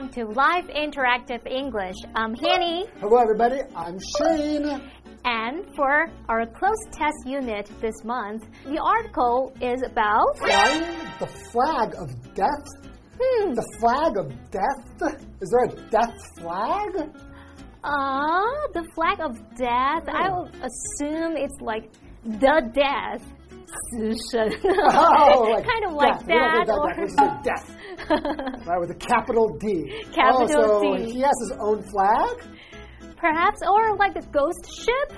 Welcome to Live Interactive English. I'm Hanny. Hello, everybody. I'm Shane. And for our cloze test unit this month, the article is about flying the flag of death. Hmm. The flag of death? Is there a death flag? Ah, uh, the flag of death. Oh. I would assume it's like the death 死神. oh, like kind of like death. that. We don't or... death. right, with a capital D. Capital oh, so D. He has his own flag? Perhaps, or like a ghost ship?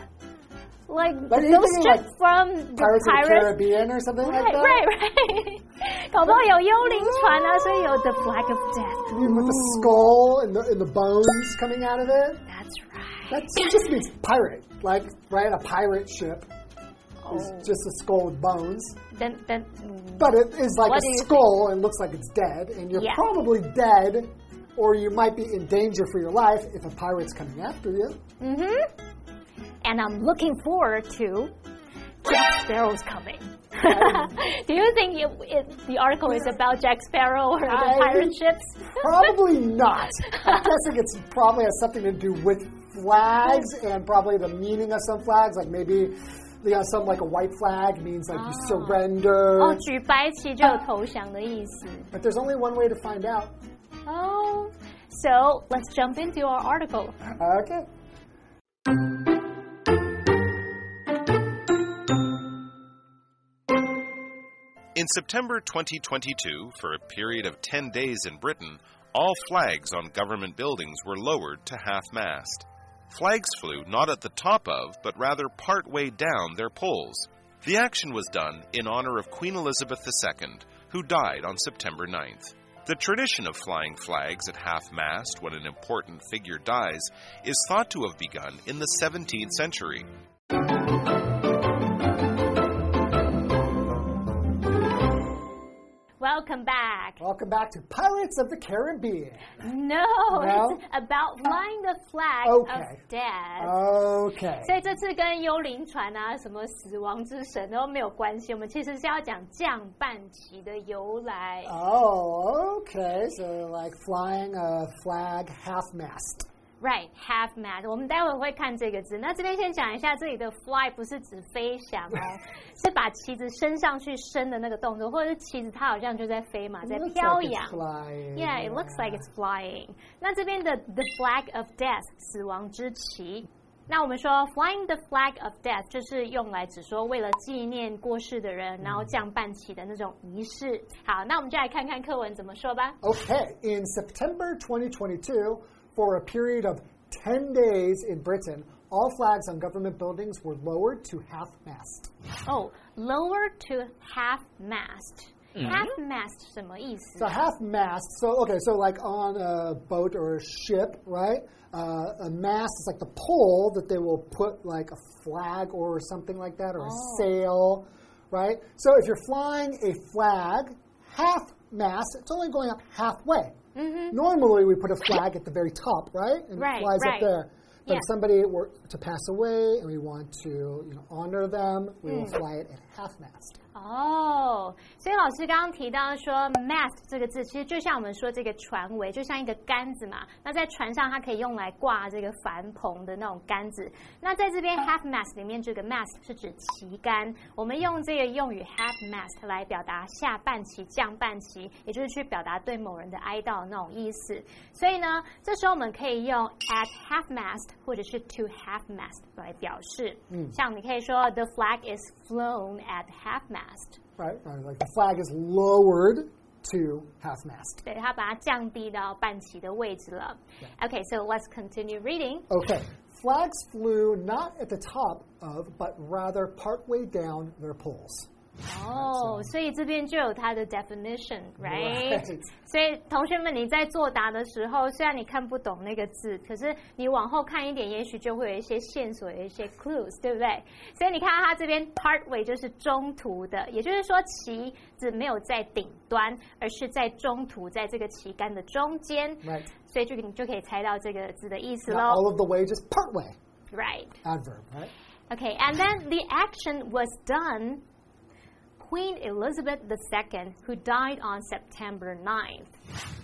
Like, like the ghost ship like from the Pirates, Pirates of the Caribbean or something right, like that? Right, right, 搞不好有幽灵船啊，所以有 the flag of death. With the skull and the, and the bones coming out of it? That's right. That just means pirate. Like, right, a pirate ship. Oh. Just a skull with bones. Then, then, but it is like what a skull and looks like it's dead, and you're yeah. probably dead, or you might be in danger for your life if a pirate's coming after you. Mm hmm. And I'm looking forward to Jack Sparrow's coming. Do you think it, it, the article is about Jack Sparrow or the I, pirate ships? probably not. I'm guessing it's probably has something to do with flags and probably the meaning of some flags, like maybe you know, some like a white flag means like you surrender. 哦，举白旗就有投降的意思。 But there's only one way to find out. Oh, so let's jump into our article. Okay. In September 2022, for a period of 10 days in Britain, all flags on government buildings were lowered to half mast. Flags flew not at the top of, but rather part way down their poles. The action was done in honor of Queen Elizabeth II, who died on September 9th. The tradition of flying flags at half mast when an important figure dies is thought to have begun in the 17th century. Welcome back. Welcome back to Pirates of the Caribbean. No, No? it's about flying the flag Okay. of death. Okay. 所以这次跟幽灵船啊、什么死亡之神都没有关系，我们其实是要讲降半旗的由来。 Oh, okay. So like flying a flag half mast. Right, half mast。我们待会会看这个字。那这边先讲一下，这里的 fly 不是指飞翔哦，是把旗子升上去升的那个动作，或者是旗子它好像就在飞嘛，在飘扬。Yeah, it looks like it's flying. 那这边的 the flag of death 死亡之旗。那我们说 flying the flag of death 就是用来只说为了纪念过世的人，然后这样办起的那种仪式。好，那我们就来看看课文怎么说吧。Okay, in September 2022. for a period of 10 days in Britain, all flags on government buildings were lowered to half mast. 哦、lower to half mast。half mast 什么意思 So half mast. So okay, so like on a boat or a ship, right? Uh, a mast is like the pole that they will put like a flag or something like that, or a sail, right? So if you're flying a flag half mast, it's only going up halfway. Mm-hmm. Normally, we put a flag at the very top, right? And Right, it flies right. up there. But Yeah. if somebody were to pass away and we want to, you know, honor them, we will mm. fly it at half mast. 哦，所以老师刚刚提到说 mast 这个字，其实就像我们说这个船尾，就像一个杆子嘛。那在船上它可以用来挂这个帆篷的那种杆子。那在这边 half mast 里面，这个 mast 是指旗杆。我们用这个用语 half mast 来表达下半旗、降半旗，也就是去表达对某人的哀悼的那种意思。所以呢，这时候我们可以用 at half mast 或者是 to half mast 来表示。嗯，像你可以说 the flag is flown at half mast。Right, right. Like the flag is lowered to half mast. 对，它把它降低到半旗的位置了。Okay, so let's continue reading. Okay. Flags flew not at the top of, but rather partway down their poles. 哦，所以这边就有它的 definition，right？所以同学们，你在作答的时候，虽然你看不懂那个字，可是你往后看一点，也许就会有一些线索，有一些 clues，对不对？所以你看到它这边 part way 就是中途的，也就是说旗子没有在顶端，而是在中途，在这个旗杆的中间。Right. 所以就你就可以猜到这个字的意思 Not all。of the way, just part way. Right. Adverb, right? Okay, and then the action was done. Queen Elizabeth II, who died on September 9th.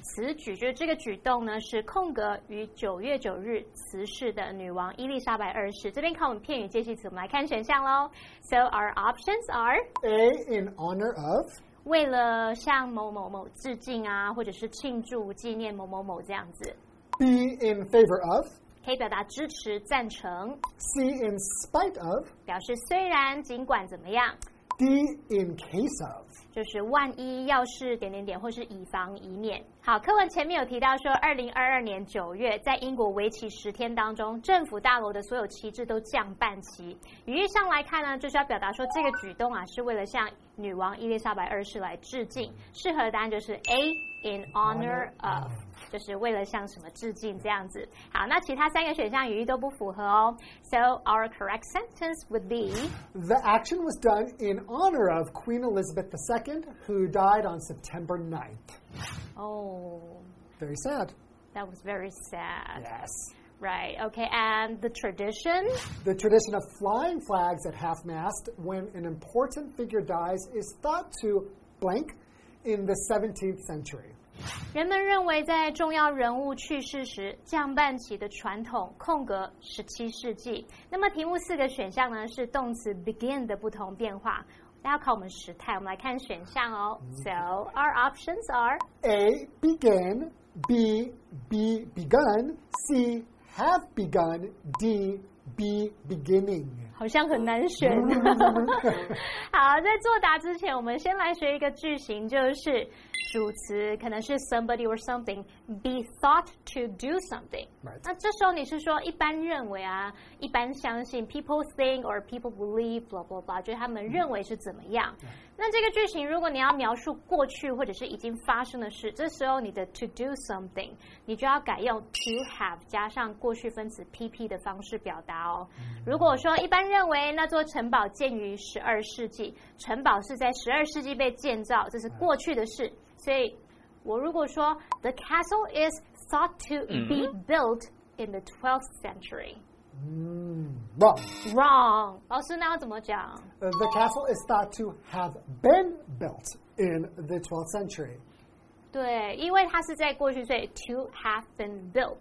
此举就是这个举动呢，是空格于九月九日辞世的女王伊丽莎白二世。这边看我们片语介系词，我们来看选项喽。So our options are A in honor of, 为了向某某某致敬啊，或者是庆祝纪念某某某这样子， B in favor of, 可以表达支持、赞成， C in spite of, 表示虽然、尽管怎么样， D in case of. 就是万一要是点点点，或是以防以免。好，课文前面有提到说，二零二二年九月，在英国为期十天当中，政府大楼的所有旗帜都降半旗。语义上来看呢，就是要表达说这个举动啊，是为了向女王伊丽莎白二世来致敬。适合的答案就是 A in honor of。就是为了向什么致敬这样子。好，那其他三个选项语义都不符合哦。So our correct sentence would be The action was done in honor of Queen Elizabeth II, who died on September 9th. Oh, Very sad. that was very sad. Yes. Right. Okay. And the tradition. The tradition of flying flags at half mast when an important figure dies is thought to blank in the 17th century. 人们认为在重要人物去世时降半旗的传统，空格十七世纪。那么题目四个选项呢是动词 begin 的不同变化。大家考我们时态，我们来看选项哦。So our options are A. Begin. B. Be begun. C. Have begun. D. Be beginning. 好像很难选。好，在作答之前，我们先来学一个句型，就是主词可能是 somebody or something be thought to do something。那这时候你是说一般认为啊，一般相信 people think or people believe blah blah blah，就是他们认为是怎么样。那这个句型，如果你要描述过去或者是已经发生的事，这时候你的 to do something，你就要改用 to have 加上过去分词 pp 的方式表达哦。如果说一般认为那座城堡建于十二世纪，城堡是在十二世纪被建造，这是过去的事，所以我如果说 the castle is thought to be built in the 12th century。 Mm, wrong. Wrong，老师那要怎么讲？ Uh, the castle is thought to have been built in the 12th century. 对，因为它是在过去，所以 to have been built。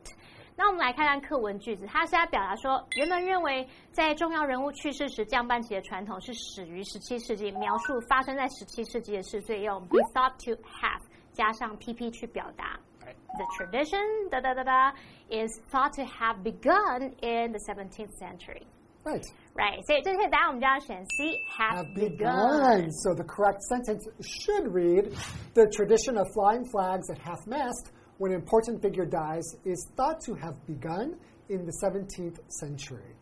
那我们来看看课文句子，它是在表达说，人们认为在重要人物去世时降半旗的传统是始于十七世纪，描述发生在十七世纪的事，所以用 be thought to have 加上 pp 去表达。The tradition 哒哒哒哒 is thought to have begun in the 17th century. Right. Right，所以这些答案我们就要选 C have Have begun. So the correct sentence should read The tradition of flying flags at half mast when an important figure dies is thought to have begun in the 17th century.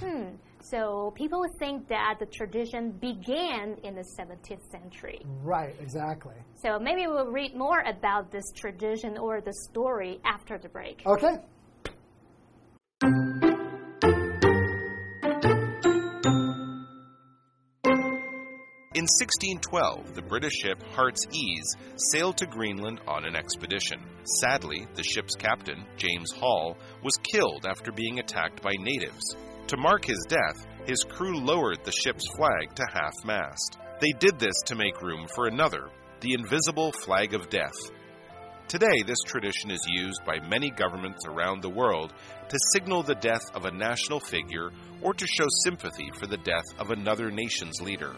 Hmm. So people think that the tradition began in the 17th century. Right, exactly. So maybe we'll read more about this tradition or the story after the break. Okay. In 1612, the British ship Heart's Ease sailed to Greenland on an expedition. Sadly, the ship's captain, James Hall, was killed after being attacked by natives. To mark his death, his crew lowered the ship's flag to half mast. They did this to make room for another, the invisible flag of death. Today, this tradition is used by many governments around the world to signal the death of a national figure or to show sympathy for the death of another nation's leader.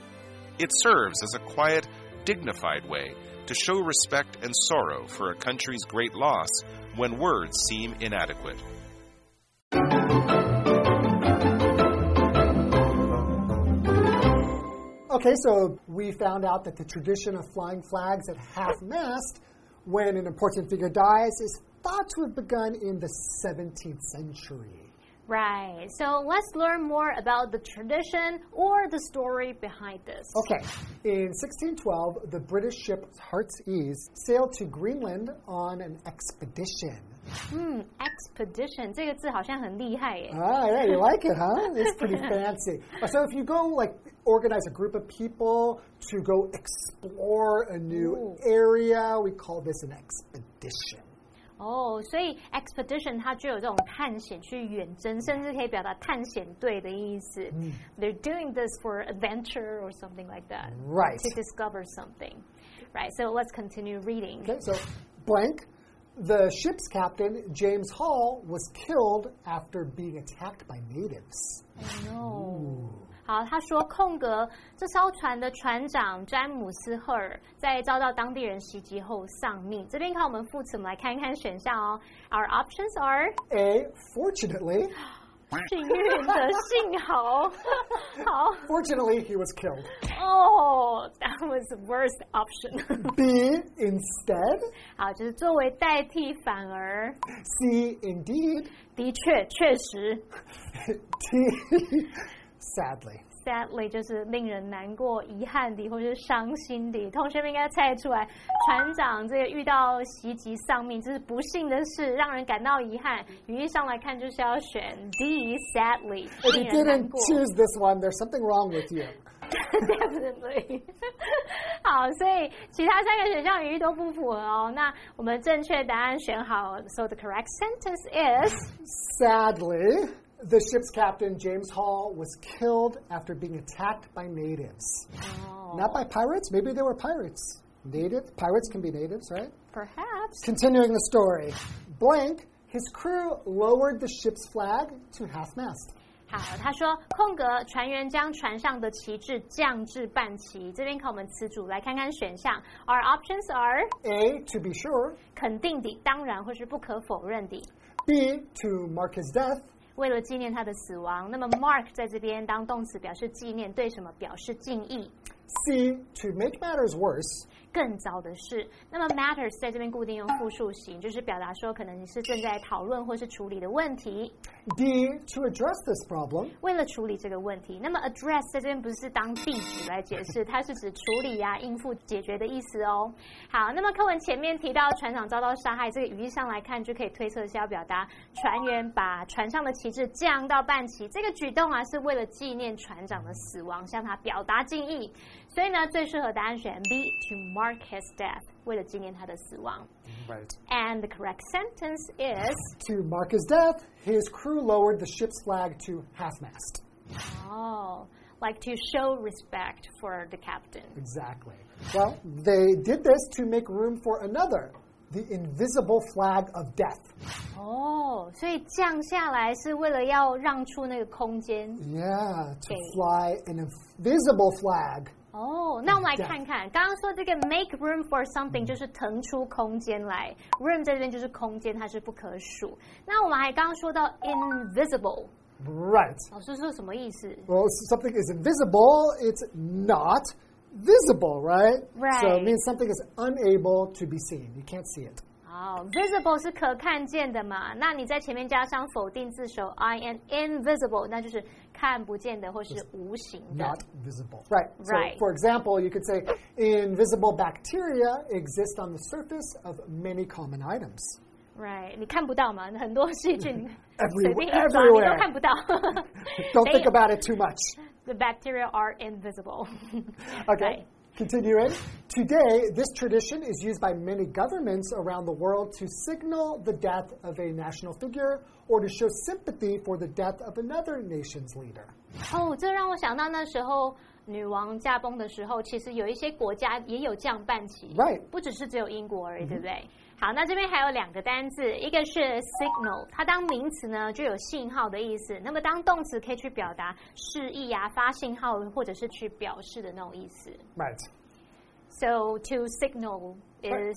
It serves as a quiet, dignified way to show respect and sorrow for a country's great loss when words seem inadequate. Okay, so we found out that the tradition of flying flags at half mast when an important figure dies is thought to have begun in the 17th century. Right. So let's learn more about the tradition or the story behind this. Okay, in 1612, the British ship Heart's Ease sailed to Greenland on an expedition. Hmm, expedition 这个字好像很厉害耶。 Ah, yeah, you like it, huh? It's pretty fancy. Uh, So if you go like organize a group of people to go explore a new Ooh. area, we call this an expedition. 哦，所以 expedition 它就有这种探险、去远征，甚至可以表达探险队的意思。They're doing this for adventure or something like that. Right. To discover something. Right. So let's continue reading. Okay, so blank. The ship's captain, James Hall, was killed after being attacked by natives. No. 好，他说空格这艘船的船长詹姆斯赫尔在遭到当地人袭击后丧命。这边看我们副词，我们来看一看选项哦。Our options are A. Fortunately. 幸运的，幸好，好。Fortunately, he was killed. Oh, that was the worst option. B. Instead. 好，就是作为代替，反而 C. Indeed. 的确确实 T. Sadly.，sadly 就是令人难过、遗憾的，或者是伤心的。同学们应该猜得出来，船长这个遇到袭击丧命，这是不幸的事，让人感到遗憾。语义上来看，就是要选 D，sadly，If 令 you didn't。choose this one, there's something wrong with you. Definitely。好，所以其他三个选项语义都不符合哦。那我们正确答案选好，so the correct sentence is Sadly, the ship's captain, James Hall, was killed after being attacked by natives. Not by pirates. Maybe they were pirates. Native pirates can be natives, right? perhaps Continuing the story. Blank, his crew lowered the ship's flag to half mast. 好，他说空格船员将船上的旗帜降至半旗。这边看我们词组，来看看选项。Our options are A, to be sure. 肯定的、当然或是不可否认的。 B, to mark his death. 为了纪念他的死亡，那么 mark 在这边当动词表示纪念，对什么表示敬意？C, to make matters worse. 更糟的是，那么 matters 在这边固定用复数型，就是表达说可能你是正在讨论或是处理的问题。D, to address this problem. 为了处理这个问题，那么 address 在这边不是当地址来解释，它是指处理呀、应付、解决的意思哦。好，那么课文前面提到船长遭到杀害，这个语义上来看就可以推测是要表达船员把船上的旗帜降到半旗，这个举动啊是为了纪念船长的死亡，向他表达敬意。所以呢，最适合答案选 B，to mark his death，为了纪念他的死亡。 Right. And the correct sentence is To mark his death, his crew lowered the ship's flag to half mast. oh, like to show respect for the captain. Exactly. Well, they did this to make room for another, the invisible flag of death. 哦，所以降下来是为了要让出那个空间。 Yeah, to Okay. fly an invisible flag. 哦，那我们来看看，刚刚说这个 make room for something 就是腾出空间来，room 在这边就是空间，它是不可数。那我们还刚刚说到 invisible， Right. 老师说什么意思？ Well, something is invisible, it's not visible, right? So Right. it means something is unable to be seen. You can't see it. 哦，visible 是可看见的嘛？那你在前面加上否定字首 I am invisible，那就是看不见的或是无形的。 Not visible. Right. So, Right. for example, you could say invisible bacteria exist on the surface of many common items. Right，你看不到嘛？很多细菌 Everywhere- 随便一抓，你 everywhere 都看不到。 Don't They- think about it too much. The bacteria are invisible. Okay. Continuing. Today, this tradition is used by many governments around the world to signal the death of a national figure or to show sympathy for the death of another nation's leader. 哦，这让我想到那时候 女王驾崩的时候，其实有一些国家也有降半旗 Right. 不只是只有英国而已，对不对？好，那这边还有两个单字，一个是 signal，它当名词呢就有信号的意思，那么当动词可以去表达示意啊、发信号或者是去表示的那种意思。Right. So to signal is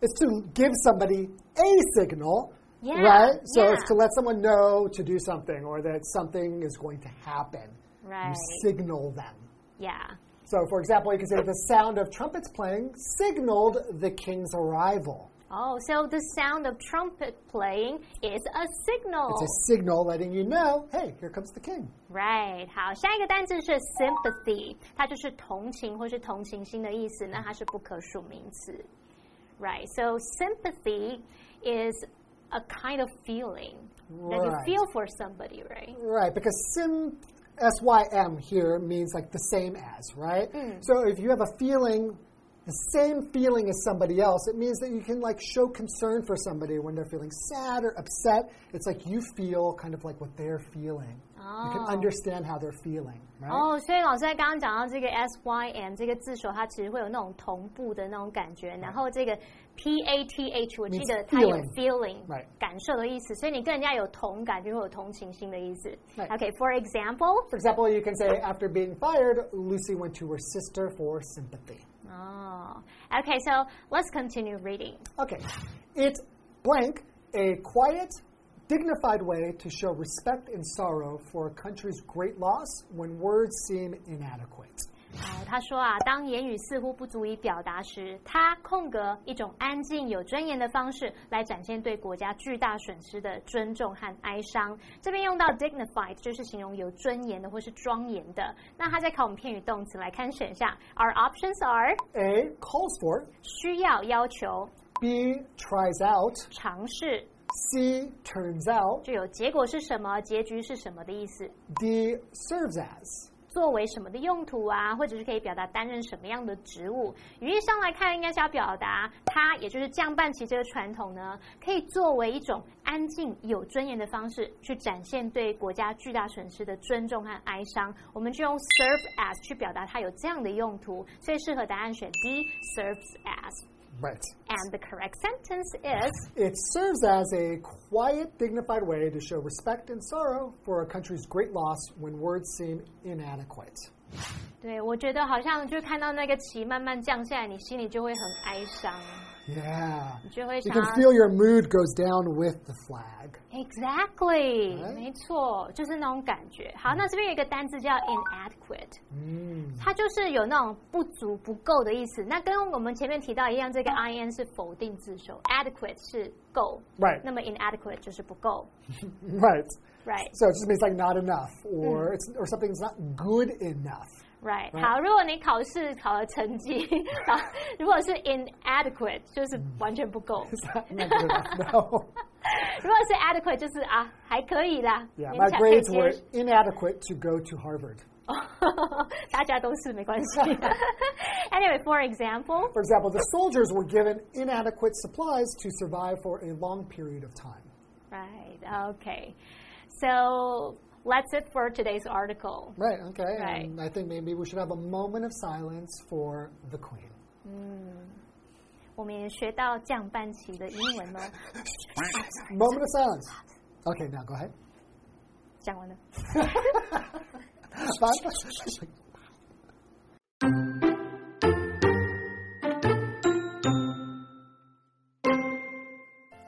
It's to give somebody a signal, Yeah, right? So yeah. it's to let someone know to do something or that something is going to happen. right, You signal them. yeah. So, for example, you could say the sound of trumpets playing signaled the king's arrival. Oh, so the sound of trumpet playing is a signal. It's a signal letting you know, hey, here comes the king. Right，好，下一个单词是 sympathy，它就是同情或是同情心的意思，那它是不可数名词。Right, so sympathy is a kind of feeling that you Right. feel for somebody, right? Right, because sim, S Y M here means like the same as, right? Mm. So if you have a feeling the same feeling as somebody else. It means that you can like show concern for somebody when they're feeling sad or upset. It's like you feel kind of like what they're feeling. You can Oh. understand how they're feeling, right? 哦，所以老师在刚刚讲到这个 s y m 这个字首，它其实会有那种同步的那种感觉，然后这个 p a t h，我记 Means 得它有 feeling feeling Right 感受的意思，所以你跟人家有同感，就会有同情心的意思。 Right OK，for example， For example, you can say, after being fired, Lucy went to her sister for sympathy. Oh. 哦，OK，so let's continue reading。Okay. It blank a quiet, dignified way to show respect and sorrow for a country's great loss when words seem inadequate. 哦，他说啊，当言语似乎不足以表达时，他空格一种安静有尊严的方式来展现对国家巨大损失的尊重和哀伤。这边用到 dignified 就是形容有尊严的或是庄严的。那他在考我们片语动词来看选项，Our options are A calls for, 需要、要求、B tries out, 尝试，C turns out, 就有结果是什么、结局是什么的意思。D serves as. 作为什么的用途啊，或者是可以表达担任什么样的职务。语义上来看，应该是要表达它，也就是降半旗这个传统呢，可以作为一种安静、有尊严的方式，去展现对国家巨大损失的尊重和哀伤。我们就用 serve as 去表达它有这样的用途，所以适合答案选 D，serves as。Right. And the correct sentence is It serves as a quiet, dignified way to show respect and sorrow for a country's great loss when words seem inadequate. 对，我觉得好像就看到那个旗慢慢降下来，你心里就会很哀伤， Yeah. 你就会 You 想 can 要 feel your mood goes down with the flag. Exactly，、 Right? 没错，就是那种感觉。好，那这边有一个单字叫 inadequate，、它就是有那种不足、不够的意思。那跟我们前面提到一样，这个 in 是否定字首，adequate 是够 Right. 那么 inadequate 就是不够 Right. ，right So it just means like not enough, or it's or something's not good enough. right。 Right. 好，如果你考试考的成绩，好，如果是 inadequate 就是完全不够， It's not, not good enough. No. 如果是 adequate 就是啊还可以啦 Yeah, 勉 my 强可以 grades 接 were 受 inadequate to go to Harvard. 大家都是没关系。anyway, for example, For example, the soldiers were given inadequate supplies to survive for a long period of time. right? Okay, so that's it for today's article. Right, okay. Right. And I think maybe we should have a moment of silence for the Queen. 我们也学到降半旗的英文哦。 Moment of silence. Okay, now go ahead. 讲完了。 Fine.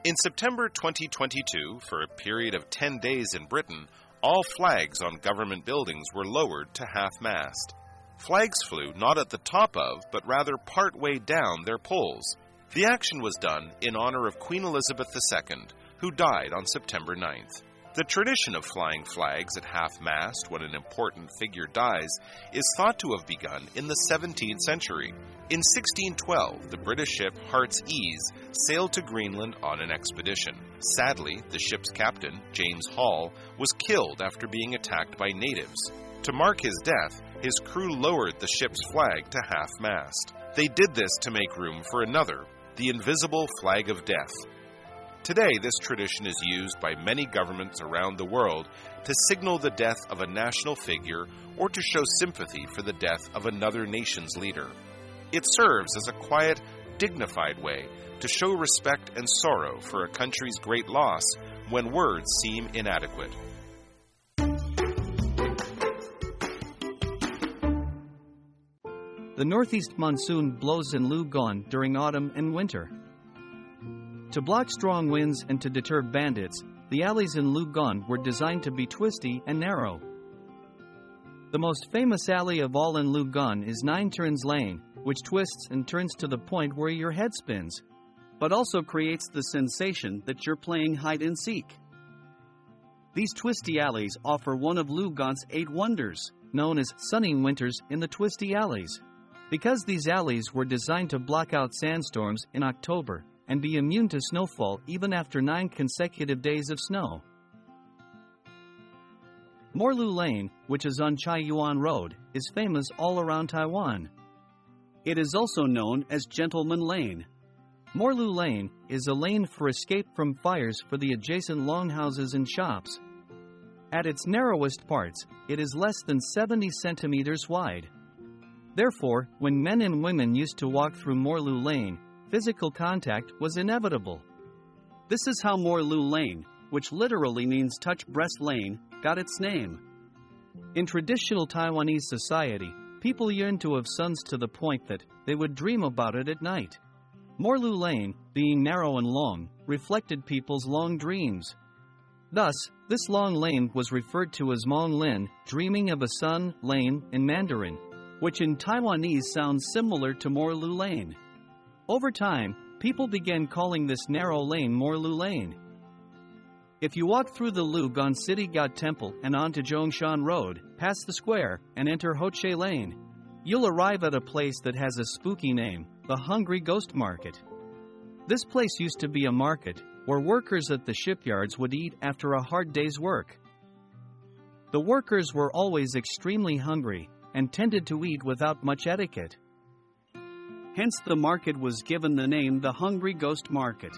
In September 2022, for a period of 10 days in Britain, all flags on government buildings were lowered to half mast. Flags flew not at the top of, but rather part way down their poles. The action was done in honor of Queen Elizabeth II, who died on September 9th. The tradition of flying flags at half mast when an important figure dies is thought to have begun in the 17th century. In 1612, the British ship Heart's Ease sailed to Greenland on an expedition. Sadly, the ship's captain, James Hall, was killed after being attacked by natives. To mark his death, his crew lowered the ship's flag to half mast. They did this to make room for another, the invisible flag of death. Today, this tradition is used by many governments around the world to signal the death of a national figure or to show sympathy for the death of another nation's leader. It serves as a quiet, dignified way to show respect and sorrow for a country's great loss when words seem inadequate. The northeast monsoon blows in Lugang during autumn and winter. To block strong winds and to deter bandits, the alleys in Lugang were designed to be twisty and narrow. The most famous alley of all in Lugang is Nine Turns Lane, which twists and turns to the point where your head spins, but also creates the sensation that you're playing hide and seek. These twisty alleys offer one of Lugang's eight wonders, known as sunning winters in the twisty alleys. Because these alleys were designed to block out sandstorms in October and be immune to snowfall even after nine consecutive days of snow. Morlu Lane, which is on Chai Yuan Road, is famous all around Taiwan. It is also known as Gentleman Lane. Morlu Lane is a lane for escape from fires for the adjacent longhouses and shops. At its narrowest parts, it is less than 70 centimeters wide. Therefore, when men and women used to walk through Morlu Lane, physical contact was inevitable. This is how Morloo Lane, which literally means touch breast lane, got its name. In traditional Taiwanese society, people yearned to have sons to the point that they would dream about it at night. Morloo Lane, being narrow and long, reflected people's long dreams. Thus, this long lane was referred to as Mong Lin, dreaming of a son, lane, in Mandarin, which in Taiwanese sounds similar to Morloo Lane. Over time, people began calling this narrow lane Morloo Lane. If you walk through the Lugang City God Temple and onto Zhongshan Road, past the square, and enter Hoche Lane, you'll arrive at a place that has a spooky name the Hungry Ghost Market. This place used to be a market where workers at the shipyards would eat after a hard day's work. The workers were always extremely hungry and tended to eat without much etiquette. Hence, the market was given the name the Hungry Ghost Market.